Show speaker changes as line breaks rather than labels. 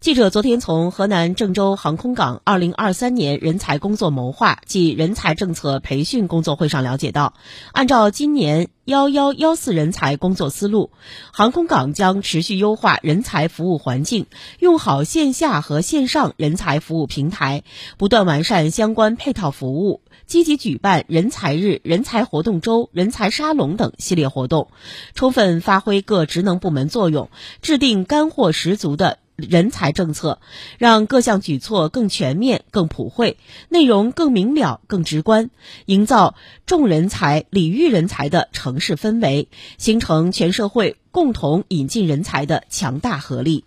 记者昨天从河南郑州航空港二零二三年人才工作谋划暨人才政策培训工作会上了解到，按照今年“幺幺幺四”人才工作思路，航空港将持续优化人才服务环境，用好线下和线上人才服务平台，不断完善相关配套服务，积极举办人才日、人才活动周、人才沙龙等系列活动，充分发挥各职能部门作用，制定干货十足的。人才政策，让各项举措更全面、更普惠，内容更明了、更直观，营造重人才、礼遇人才的城市氛围，形成全社会共同引进人才的强大合力。